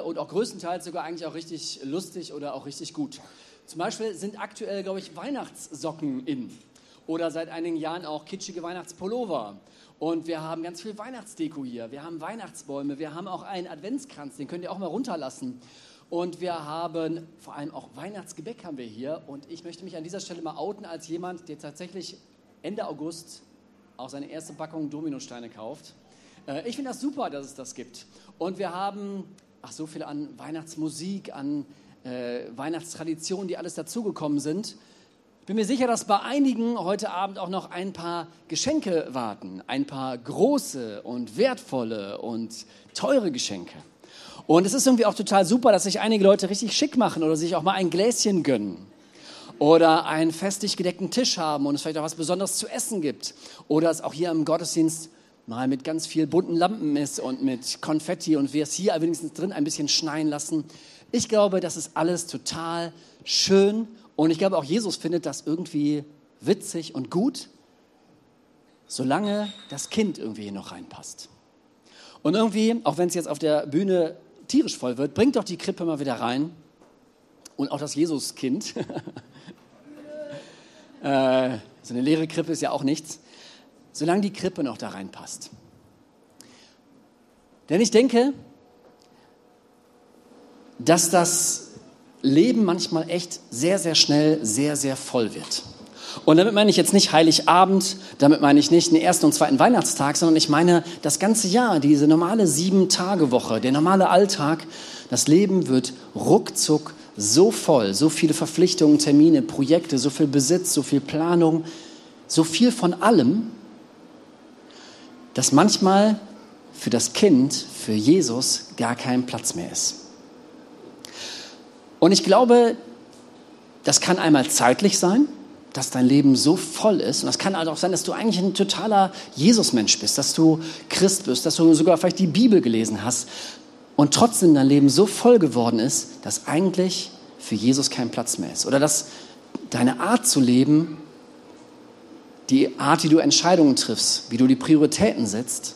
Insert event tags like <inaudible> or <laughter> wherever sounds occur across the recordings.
und auch größtenteils sogar eigentlich auch richtig lustig oder auch richtig gut. Zum Beispiel sind aktuell, glaube ich, Weihnachtssocken in oder seit einigen Jahren auch kitschige Weihnachtspullover. Und wir haben ganz viel Weihnachtsdeko hier. Wir haben Weihnachtsbäume. Wir haben auch einen Adventskranz, den könnt ihr auch mal runterlassen. Und wir haben vor allem auch Weihnachtsgebäck haben wir hier. Und ich möchte mich an dieser Stelle mal outen als jemand, der tatsächlich Ende August auch seine erste Packung Dominosteine kauft. Äh, ich finde das super, dass es das gibt. Und wir haben ach, so viel an Weihnachtsmusik, an äh, Weihnachtstraditionen, die alles dazugekommen sind. Ich bin mir sicher, dass bei einigen heute Abend auch noch ein paar Geschenke warten. Ein paar große und wertvolle und teure Geschenke. Und es ist irgendwie auch total super, dass sich einige Leute richtig schick machen oder sich auch mal ein Gläschen gönnen. Oder einen festlich gedeckten Tisch haben und es vielleicht auch was Besonderes zu essen gibt. Oder es auch hier im Gottesdienst mal mit ganz viel bunten Lampen ist und mit Konfetti und wir es hier wenigstens drin ein bisschen schneien lassen. Ich glaube, das ist alles total schön und ich glaube auch Jesus findet das irgendwie witzig und gut, solange das Kind irgendwie noch reinpasst. Und irgendwie, auch wenn es jetzt auf der Bühne tierisch voll wird, bringt doch die Krippe mal wieder rein und auch das Jesuskind. <laughs> äh, so eine leere Krippe ist ja auch nichts solange die Krippe noch da reinpasst. Denn ich denke, dass das Leben manchmal echt sehr, sehr schnell sehr, sehr voll wird. Und damit meine ich jetzt nicht Heiligabend, damit meine ich nicht den ersten und zweiten Weihnachtstag, sondern ich meine das ganze Jahr, diese normale Sieben-Tage-Woche, der normale Alltag. Das Leben wird ruckzuck so voll, so viele Verpflichtungen, Termine, Projekte, so viel Besitz, so viel Planung, so viel von allem, dass manchmal für das Kind, für Jesus, gar kein Platz mehr ist. Und ich glaube, das kann einmal zeitlich sein, dass dein Leben so voll ist. Und das kann halt auch sein, dass du eigentlich ein totaler Jesus-Mensch bist, dass du Christ bist, dass du sogar vielleicht die Bibel gelesen hast und trotzdem dein Leben so voll geworden ist, dass eigentlich für Jesus kein Platz mehr ist. Oder dass deine Art zu leben die Art, wie du Entscheidungen triffst, wie du die Prioritäten setzt,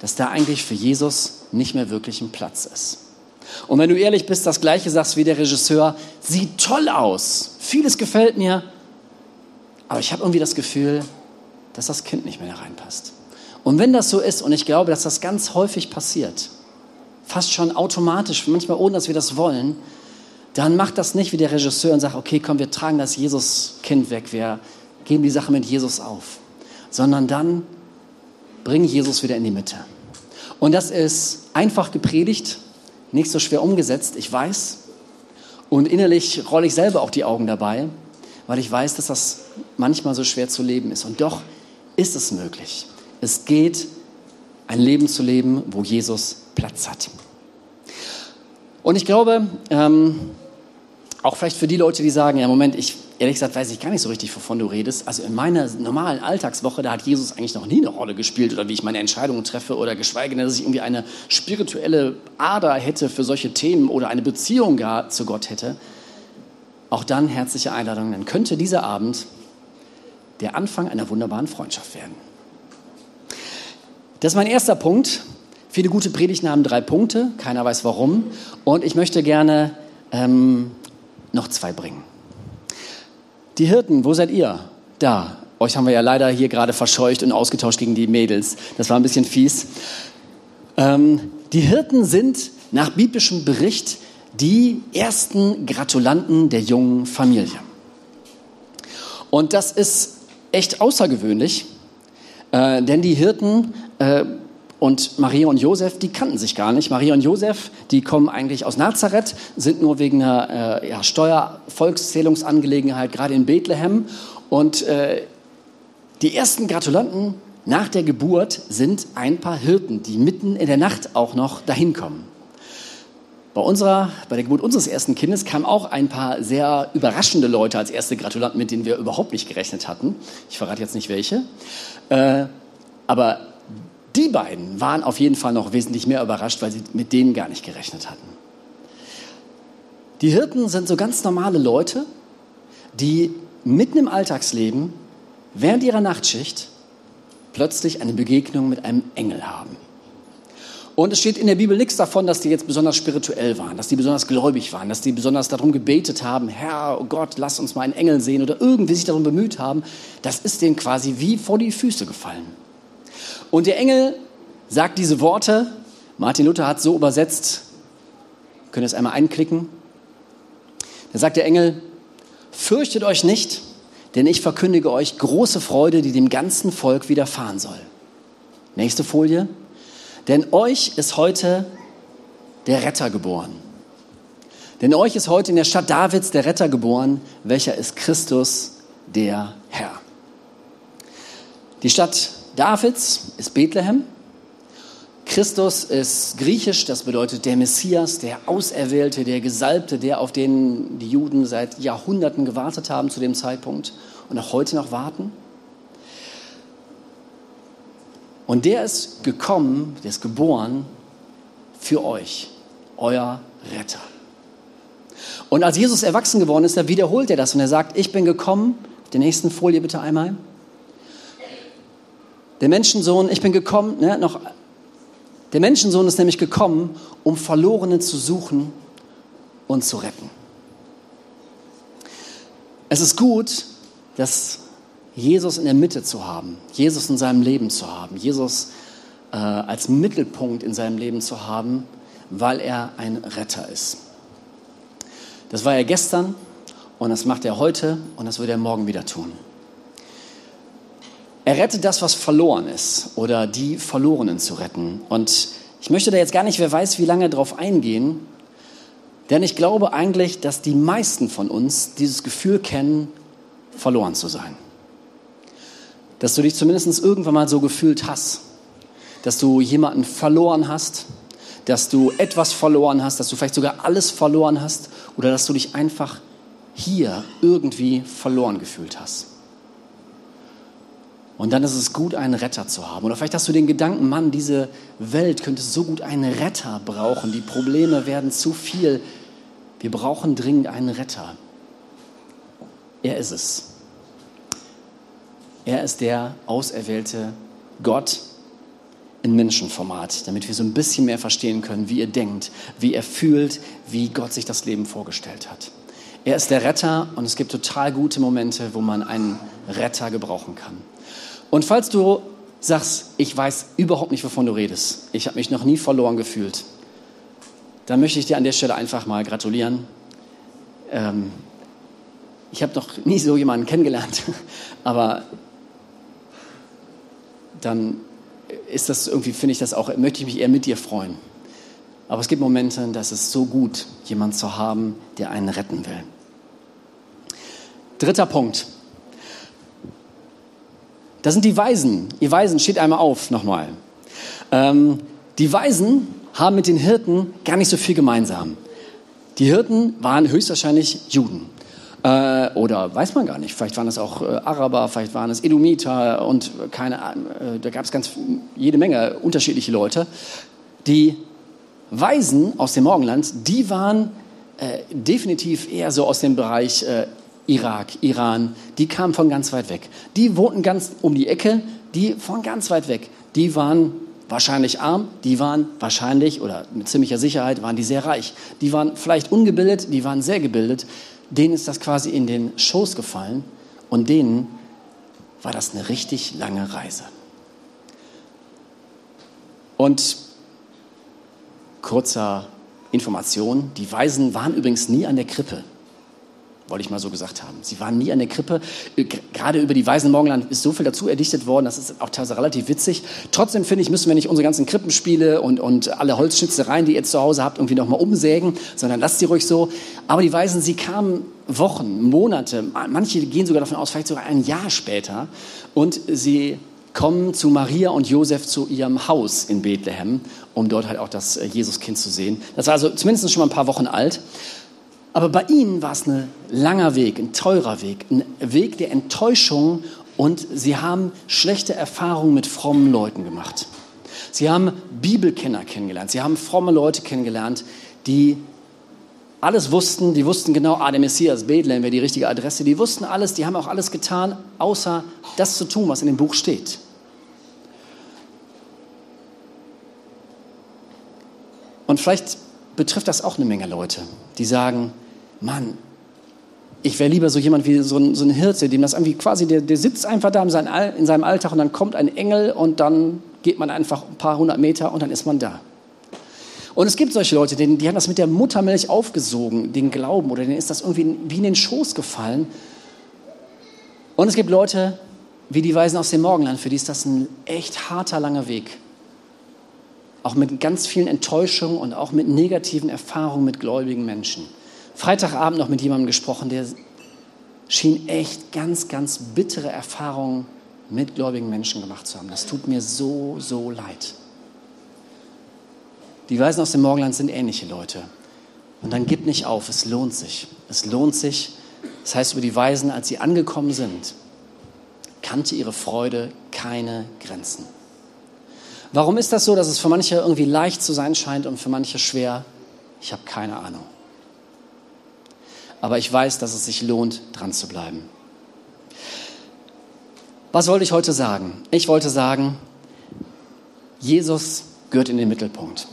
dass da eigentlich für Jesus nicht mehr wirklich ein Platz ist. Und wenn du ehrlich bist, das gleiche sagst wie der Regisseur, sieht toll aus, vieles gefällt mir, aber ich habe irgendwie das Gefühl, dass das Kind nicht mehr da reinpasst. Und wenn das so ist, und ich glaube, dass das ganz häufig passiert, fast schon automatisch, manchmal ohne dass wir das wollen, dann macht das nicht wie der Regisseur und sagt, okay, komm, wir tragen das Jesus-Kind weg, wir geben die Sache mit Jesus auf, sondern dann bringen Jesus wieder in die Mitte. Und das ist einfach gepredigt, nicht so schwer umgesetzt, ich weiß. Und innerlich rolle ich selber auch die Augen dabei, weil ich weiß, dass das manchmal so schwer zu leben ist. Und doch ist es möglich. Es geht, ein Leben zu leben, wo Jesus Platz hat. Und ich glaube, ähm, auch vielleicht für die Leute, die sagen, ja, Moment, ich ehrlich gesagt weiß ich gar nicht so richtig, wovon du redest. Also in meiner normalen Alltagswoche, da hat Jesus eigentlich noch nie eine Rolle gespielt oder wie ich meine Entscheidungen treffe oder geschweige denn, dass ich irgendwie eine spirituelle Ader hätte für solche Themen oder eine Beziehung gar zu Gott hätte. Auch dann herzliche Einladung. Dann könnte dieser Abend der Anfang einer wunderbaren Freundschaft werden. Das ist mein erster Punkt. Viele gute Predigten haben drei Punkte. Keiner weiß warum. Und ich möchte gerne ähm, noch zwei bringen. Die Hirten, wo seid ihr? Da. Euch haben wir ja leider hier gerade verscheucht und ausgetauscht gegen die Mädels. Das war ein bisschen fies. Ähm, die Hirten sind nach biblischem Bericht die ersten Gratulanten der jungen Familie. Und das ist echt außergewöhnlich, äh, denn die Hirten äh, und Maria und Josef, die kannten sich gar nicht. Maria und Josef, die kommen eigentlich aus Nazareth, sind nur wegen einer äh, ja, Steuervolkszählungsangelegenheit gerade in Bethlehem. Und äh, die ersten Gratulanten nach der Geburt sind ein paar Hirten, die mitten in der Nacht auch noch dahin kommen. Bei, unserer, bei der Geburt unseres ersten Kindes kamen auch ein paar sehr überraschende Leute als erste Gratulanten, mit denen wir überhaupt nicht gerechnet hatten. Ich verrate jetzt nicht welche. Äh, aber die beiden waren auf jeden Fall noch wesentlich mehr überrascht, weil sie mit denen gar nicht gerechnet hatten. Die Hirten sind so ganz normale Leute, die mitten im Alltagsleben während ihrer Nachtschicht plötzlich eine Begegnung mit einem Engel haben. Und es steht in der Bibel nichts davon, dass die jetzt besonders spirituell waren, dass die besonders gläubig waren, dass die besonders darum gebetet haben, Herr, oh Gott, lass uns mal einen Engel sehen oder irgendwie sich darum bemüht haben. Das ist denen quasi wie vor die Füße gefallen. Und der Engel sagt diese Worte, Martin Luther hat so übersetzt, könnt ihr es einmal einklicken. Da sagt der Engel, fürchtet euch nicht, denn ich verkündige euch große Freude, die dem ganzen Volk widerfahren soll. Nächste Folie. Denn euch ist heute der Retter geboren. Denn euch ist heute in der Stadt Davids der Retter geboren, welcher ist Christus, der Herr. Die Stadt Davids ist Bethlehem. Christus ist griechisch, das bedeutet der Messias, der Auserwählte, der Gesalbte, der auf den die Juden seit Jahrhunderten gewartet haben zu dem Zeitpunkt und auch heute noch warten. Und der ist gekommen, der ist geboren für euch, euer Retter. Und als Jesus erwachsen geworden ist, da wiederholt er das und er sagt, ich bin gekommen, der nächsten Folie bitte einmal. Der Menschensohn, ich bin gekommen, ne, noch, der Menschensohn ist nämlich gekommen, um Verlorene zu suchen und zu retten. Es ist gut, dass Jesus in der Mitte zu haben, Jesus in seinem Leben zu haben, Jesus äh, als Mittelpunkt in seinem Leben zu haben, weil er ein Retter ist. Das war er gestern und das macht er heute und das wird er morgen wieder tun. Er rettet das, was verloren ist oder die Verlorenen zu retten. Und ich möchte da jetzt gar nicht, wer weiß, wie lange drauf eingehen, denn ich glaube eigentlich, dass die meisten von uns dieses Gefühl kennen, verloren zu sein dass du dich zumindest irgendwann mal so gefühlt hast, dass du jemanden verloren hast, dass du etwas verloren hast, dass du vielleicht sogar alles verloren hast oder dass du dich einfach hier irgendwie verloren gefühlt hast. Und dann ist es gut, einen Retter zu haben. Oder vielleicht hast du den Gedanken, Mann, diese Welt könnte so gut einen Retter brauchen. Die Probleme werden zu viel. Wir brauchen dringend einen Retter. Er ist es. Er ist der auserwählte Gott in Menschenformat, damit wir so ein bisschen mehr verstehen können, wie er denkt, wie er fühlt, wie Gott sich das Leben vorgestellt hat. Er ist der Retter und es gibt total gute Momente, wo man einen Retter gebrauchen kann. Und falls du sagst, ich weiß überhaupt nicht, wovon du redest, ich habe mich noch nie verloren gefühlt, dann möchte ich dir an der Stelle einfach mal gratulieren. Ähm, ich habe noch nie so jemanden kennengelernt, <laughs> aber dann ist das irgendwie, finde ich das auch, möchte ich mich eher mit dir freuen. Aber es gibt Momente, da ist es so gut, jemanden zu haben, der einen retten will. Dritter Punkt. Das sind die Weisen. Ihr Weisen, steht einmal auf nochmal. Ähm, die Weisen haben mit den Hirten gar nicht so viel gemeinsam. Die Hirten waren höchstwahrscheinlich Juden. Äh, oder weiß man gar nicht, vielleicht waren es auch äh, Araber, vielleicht waren es Edomiter und keine Ahnung, äh, da gab es ganz jede Menge unterschiedliche Leute. Die Weisen aus dem Morgenland, die waren äh, definitiv eher so aus dem Bereich äh, Irak, Iran, die kamen von ganz weit weg. Die wohnten ganz um die Ecke, die von ganz weit weg. Die waren wahrscheinlich arm, die waren wahrscheinlich oder mit ziemlicher Sicherheit waren die sehr reich. Die waren vielleicht ungebildet, die waren sehr gebildet denen ist das quasi in den Schoß gefallen und denen war das eine richtig lange Reise. Und kurzer Information, die Weisen waren übrigens nie an der Krippe wollte ich mal so gesagt haben. Sie waren nie an der Krippe. Äh, gerade über die Weisen Morgenland ist so viel dazu erdichtet worden, das ist auch teilweise relativ witzig. Trotzdem finde ich, müssen wir nicht unsere ganzen Krippenspiele und, und alle Holzschnitzereien, die ihr zu Hause habt, irgendwie nochmal umsägen, sondern lasst sie ruhig so. Aber die Weisen, sie kamen Wochen, Monate, manche gehen sogar davon aus, vielleicht sogar ein Jahr später und sie kommen zu Maria und Josef zu ihrem Haus in Bethlehem, um dort halt auch das äh, Jesuskind zu sehen. Das war also zumindest schon mal ein paar Wochen alt. Aber bei ihnen war es ein langer Weg, ein teurer Weg, ein Weg der Enttäuschung und sie haben schlechte Erfahrungen mit frommen Leuten gemacht. Sie haben Bibelkenner kennengelernt, sie haben fromme Leute kennengelernt, die alles wussten, die wussten genau, ah, der Messias, Bethlehem wäre die richtige Adresse, die wussten alles, die haben auch alles getan, außer das zu tun, was in dem Buch steht. Und vielleicht betrifft das auch eine Menge Leute, die sagen, Mann, ich wäre lieber so jemand wie so ein, so ein Hirte, dem das irgendwie quasi, der, der sitzt einfach da in, sein, in seinem Alltag und dann kommt ein Engel und dann geht man einfach ein paar hundert Meter und dann ist man da. Und es gibt solche Leute, die, die haben das mit der Muttermilch aufgesogen, den Glauben, oder denen ist das irgendwie wie in den Schoß gefallen. Und es gibt Leute, wie die Weisen aus dem Morgenland, für die ist das ein echt harter, langer Weg. Auch mit ganz vielen Enttäuschungen und auch mit negativen Erfahrungen mit gläubigen Menschen. Freitagabend noch mit jemandem gesprochen, der schien echt ganz, ganz bittere Erfahrungen mit gläubigen Menschen gemacht zu haben. Das tut mir so, so leid. Die Weisen aus dem Morgenland sind ähnliche Leute. Und dann gib nicht auf, es lohnt sich. Es lohnt sich. Das heißt über die Weisen, als sie angekommen sind, kannte ihre Freude keine Grenzen. Warum ist das so, dass es für manche irgendwie leicht zu sein scheint und für manche schwer? Ich habe keine Ahnung. Aber ich weiß, dass es sich lohnt, dran zu bleiben. Was wollte ich heute sagen? Ich wollte sagen, Jesus gehört in den Mittelpunkt.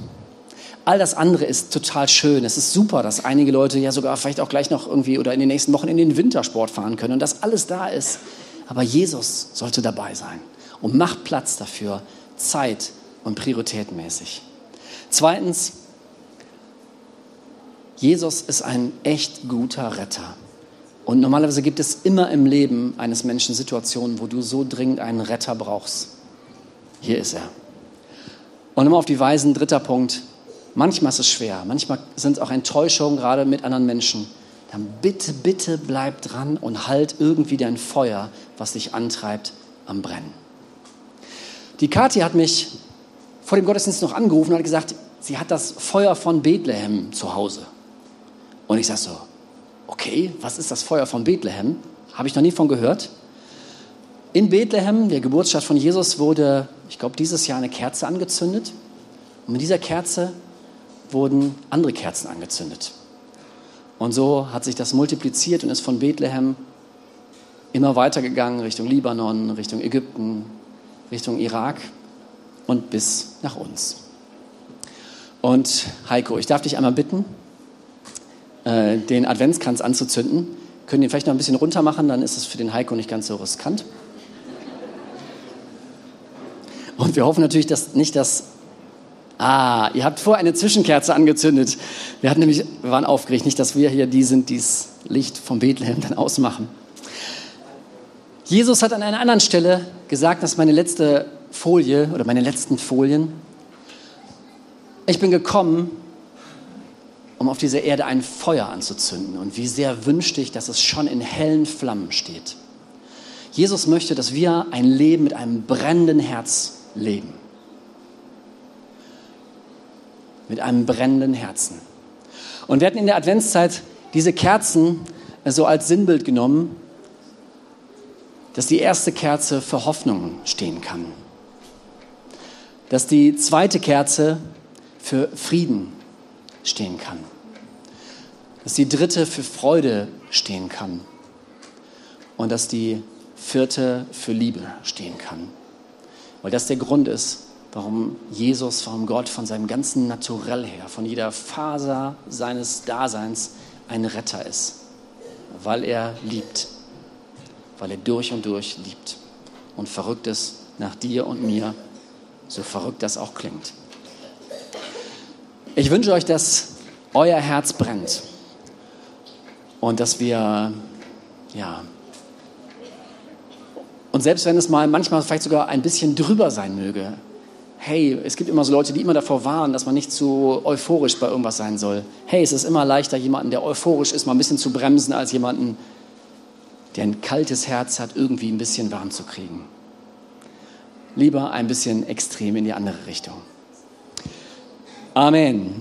All das andere ist total schön. Es ist super, dass einige Leute ja sogar vielleicht auch gleich noch irgendwie oder in den nächsten Wochen in den Wintersport fahren können und dass alles da ist. Aber Jesus sollte dabei sein und macht Platz dafür, Zeit und prioritätenmäßig. Zweitens, Jesus ist ein echt guter Retter. Und normalerweise gibt es immer im Leben eines Menschen Situationen, wo du so dringend einen Retter brauchst. Hier ist er. Und immer auf die Weisen, dritter Punkt, Manchmal ist es schwer, manchmal sind es auch Enttäuschungen, gerade mit anderen Menschen. Dann bitte, bitte bleib dran und halt irgendwie dein Feuer, was dich antreibt, am Brennen. Die Kathi hat mich vor dem Gottesdienst noch angerufen und hat gesagt, sie hat das Feuer von Bethlehem zu Hause. Und ich sage so, okay, was ist das Feuer von Bethlehem? Habe ich noch nie von gehört. In Bethlehem, der Geburtsstadt von Jesus, wurde, ich glaube, dieses Jahr eine Kerze angezündet. Und mit dieser Kerze wurden andere Kerzen angezündet. Und so hat sich das multipliziert und ist von Bethlehem immer weitergegangen Richtung Libanon, Richtung Ägypten, Richtung Irak und bis nach uns. Und Heiko, ich darf dich einmal bitten, äh, den Adventskranz anzuzünden. Können den vielleicht noch ein bisschen runter machen, dann ist es für den Heiko nicht ganz so riskant. Und wir hoffen natürlich, dass nicht das Ah, ihr habt vor eine Zwischenkerze angezündet. Wir, hatten nämlich, wir waren aufgeregt, nicht, dass wir hier die sind, die das Licht vom Bethlehem dann ausmachen. Jesus hat an einer anderen Stelle gesagt, das ist meine letzte Folie oder meine letzten Folien. Ich bin gekommen, um auf dieser Erde ein Feuer anzuzünden. Und wie sehr wünschte ich, dass es schon in hellen Flammen steht. Jesus möchte, dass wir ein Leben mit einem brennenden Herz leben. mit einem brennenden Herzen. Und wir hatten in der Adventszeit diese Kerzen so als Sinnbild genommen, dass die erste Kerze für Hoffnung stehen kann. Dass die zweite Kerze für Frieden stehen kann. Dass die dritte für Freude stehen kann. Und dass die vierte für Liebe stehen kann. Weil das der Grund ist, warum Jesus, warum Gott von seinem ganzen Naturell her, von jeder Faser seines Daseins ein Retter ist. Weil er liebt. Weil er durch und durch liebt. Und verrückt ist nach dir und mir, so verrückt das auch klingt. Ich wünsche euch, dass euer Herz brennt und dass wir, ja, und selbst wenn es mal manchmal vielleicht sogar ein bisschen drüber sein möge, hey, es gibt immer so Leute, die immer davor warnen, dass man nicht zu euphorisch bei irgendwas sein soll. Hey, es ist immer leichter, jemanden, der euphorisch ist, mal ein bisschen zu bremsen, als jemanden, der ein kaltes Herz hat, irgendwie ein bisschen warm zu kriegen. Lieber ein bisschen extrem in die andere Richtung. 아멘.